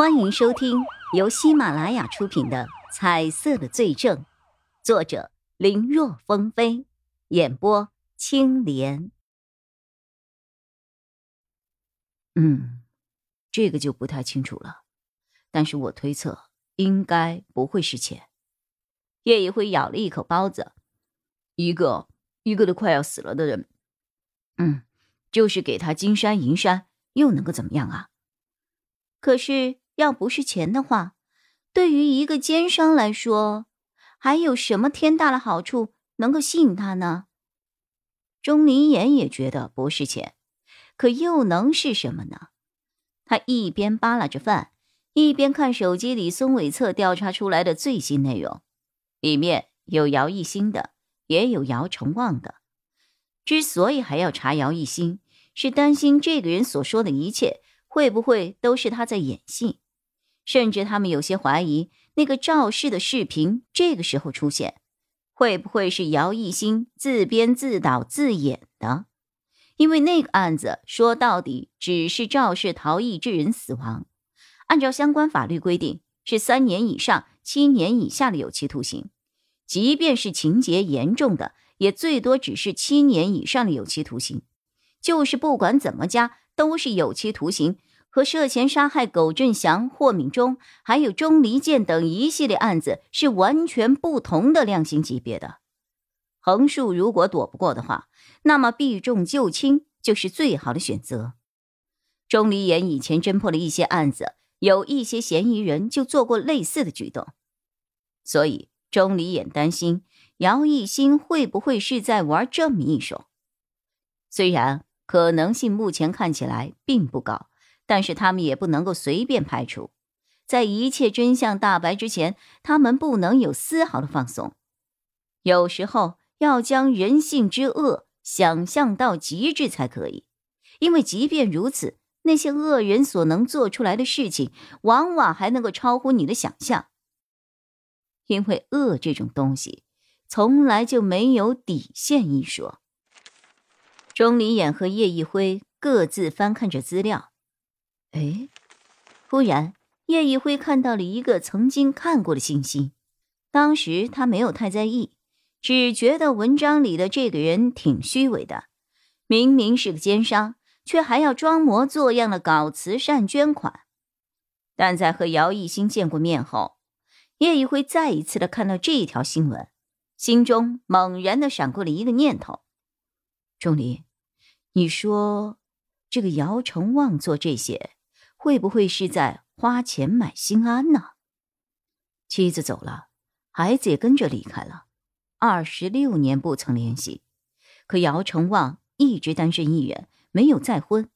欢迎收听由喜马拉雅出品的《彩色的罪证》，作者林若风飞，演播青莲。嗯，这个就不太清楚了，但是我推测应该不会是钱。叶一辉咬了一口包子，一个一个都快要死了的人，嗯，就是给他金山银山，又能够怎么样啊？可是。要不是钱的话，对于一个奸商来说，还有什么天大的好处能够吸引他呢？钟离言也觉得不是钱，可又能是什么呢？他一边扒拉着饭，一边看手机里孙伟策调查出来的最新内容，里面有姚一新的，也有姚成旺的。之所以还要查姚一新，是担心这个人所说的一切会不会都是他在演戏。甚至他们有些怀疑，那个肇事的视频这个时候出现，会不会是姚一新自编自导自演的？因为那个案子说到底只是肇事逃逸致人死亡，按照相关法律规定是三年以上七年以下的有期徒刑，即便是情节严重的，也最多只是七年以上的有期徒刑。就是不管怎么加，都是有期徒刑。和涉嫌杀害苟振祥、霍敏忠，还有钟离剑等一系列案子是完全不同的量刑级别的。横竖如果躲不过的话，那么避重就轻就是最好的选择。钟离言以前侦破了一些案子，有一些嫌疑人就做过类似的举动，所以钟离言担心姚一新会不会是在玩这么一手。虽然可能性目前看起来并不高。但是他们也不能够随便排除，在一切真相大白之前，他们不能有丝毫的放松。有时候要将人性之恶想象到极致才可以，因为即便如此，那些恶人所能做出来的事情，往往还能够超乎你的想象。因为恶这种东西，从来就没有底线一说。钟离眼和叶一辉各自翻看着资料。哎，忽然，叶一辉看到了一个曾经看过的信息。当时他没有太在意，只觉得文章里的这个人挺虚伪的，明明是个奸商，却还要装模作样的搞慈善捐款。但在和姚一新见过面后，叶一辉再一次的看到这一条新闻，心中猛然的闪过了一个念头：钟离，你说这个姚成旺做这些？会不会是在花钱买心安呢？妻子走了，孩子也跟着离开了，二十六年不曾联系。可姚成旺一直单身一人，没有再婚，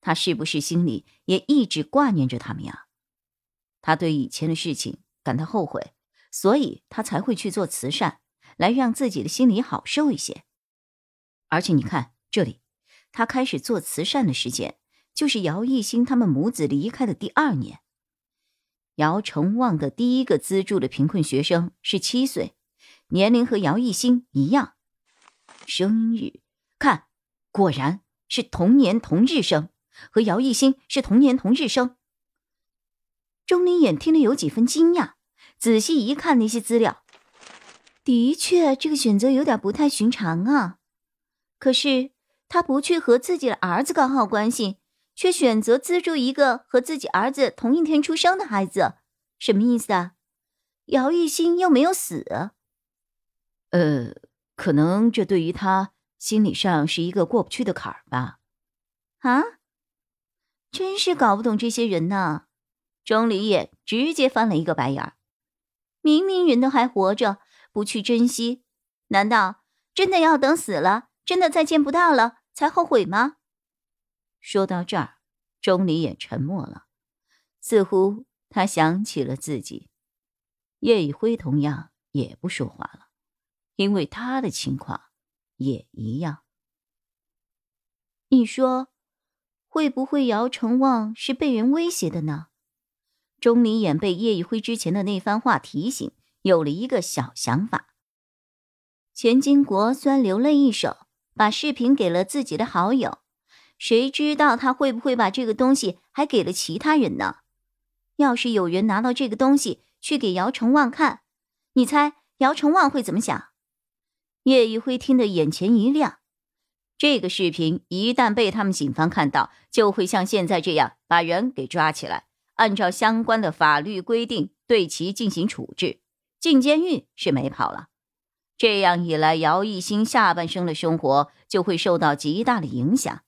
他是不是心里也一直挂念着他们呀？他对以前的事情感到后悔，所以他才会去做慈善，来让自己的心里好受一些。而且你看这里，他开始做慈善的时间。就是姚一新他们母子离开的第二年，姚成旺的第一个资助的贫困学生是七岁，年龄和姚一新一样。生日，看，果然是同年同日生，和姚一新是同年同日生。钟离眼听了有几分惊讶，仔细一看那些资料，的确这个选择有点不太寻常啊。可是他不去和自己的儿子搞好关系。却选择资助一个和自己儿子同一天出生的孩子，什么意思啊？姚一新又没有死，呃，可能这对于他心理上是一个过不去的坎儿吧。啊，真是搞不懂这些人呐！钟离也直接翻了一个白眼儿。明明人都还活着，不去珍惜，难道真的要等死了，真的再见不到了才后悔吗？说到这儿，钟离也沉默了，似乎他想起了自己。叶一辉同样也不说话了，因为他的情况也一样。你说，会不会姚成旺是被人威胁的呢？钟离眼被叶一辉之前的那番话提醒，有了一个小想法。钱金国虽然留了一手，把视频给了自己的好友。谁知道他会不会把这个东西还给了其他人呢？要是有人拿到这个东西去给姚成旺看，你猜姚成旺会怎么想？叶一辉听得眼前一亮，这个视频一旦被他们警方看到，就会像现在这样把人给抓起来，按照相关的法律规定对其进行处置，进监狱是没跑了。这样一来，姚一新下半生的生活就会受到极大的影响，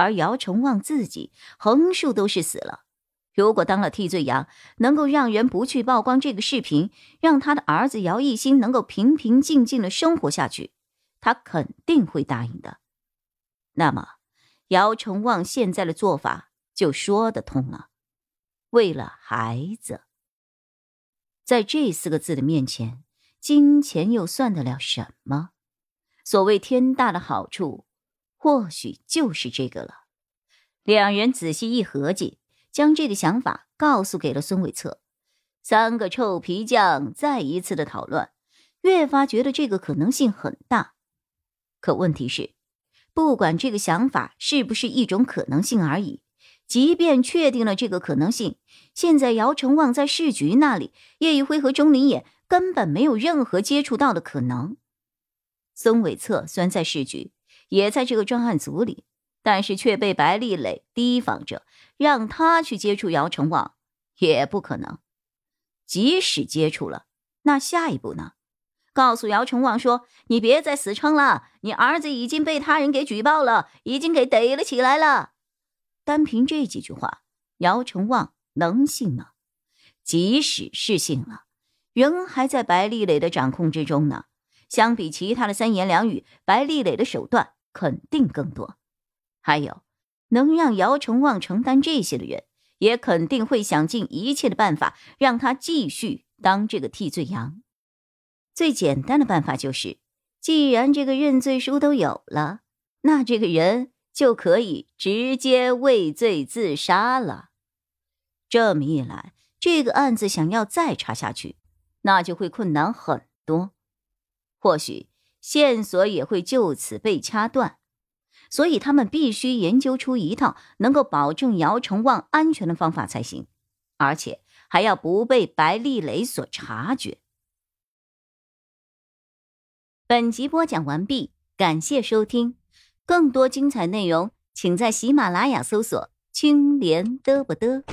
而姚崇旺自己横竖都是死了。如果当了替罪羊，能够让人不去曝光这个视频，让他的儿子姚一新能够平平静静的生活下去，他肯定会答应的。那么，姚崇旺现在的做法就说得通了。为了孩子，在这四个字的面前，金钱又算得了什么？所谓天大的好处，或许就是这个了。两人仔细一合计。将这个想法告诉给了孙伟策，三个臭皮匠再一次的讨论，越发觉得这个可能性很大。可问题是，不管这个想法是不是一种可能性而已，即便确定了这个可能性，现在姚成旺在市局那里，叶一辉和钟林野根本没有任何接触到的可能。孙伟策虽然在市局，也在这个专案组里。但是却被白丽蕾提防着，让他去接触姚成旺也不可能。即使接触了，那下一步呢？告诉姚成旺说：“你别再死撑了，你儿子已经被他人给举报了，已经给逮了起来了。”单凭这几句话，姚成旺能信吗？即使是信了，人还在白丽蕾的掌控之中呢。相比其他的三言两语，白丽蕾的手段肯定更多。还有，能让姚成旺承担这些的人，也肯定会想尽一切的办法让他继续当这个替罪羊。最简单的办法就是，既然这个认罪书都有了，那这个人就可以直接畏罪自杀了。这么一来，这个案子想要再查下去，那就会困难很多，或许线索也会就此被掐断。所以他们必须研究出一套能够保证姚成旺安全的方法才行，而且还要不被白丽蕾所察觉。本集播讲完毕，感谢收听，更多精彩内容请在喜马拉雅搜索“青莲嘚不嘚”。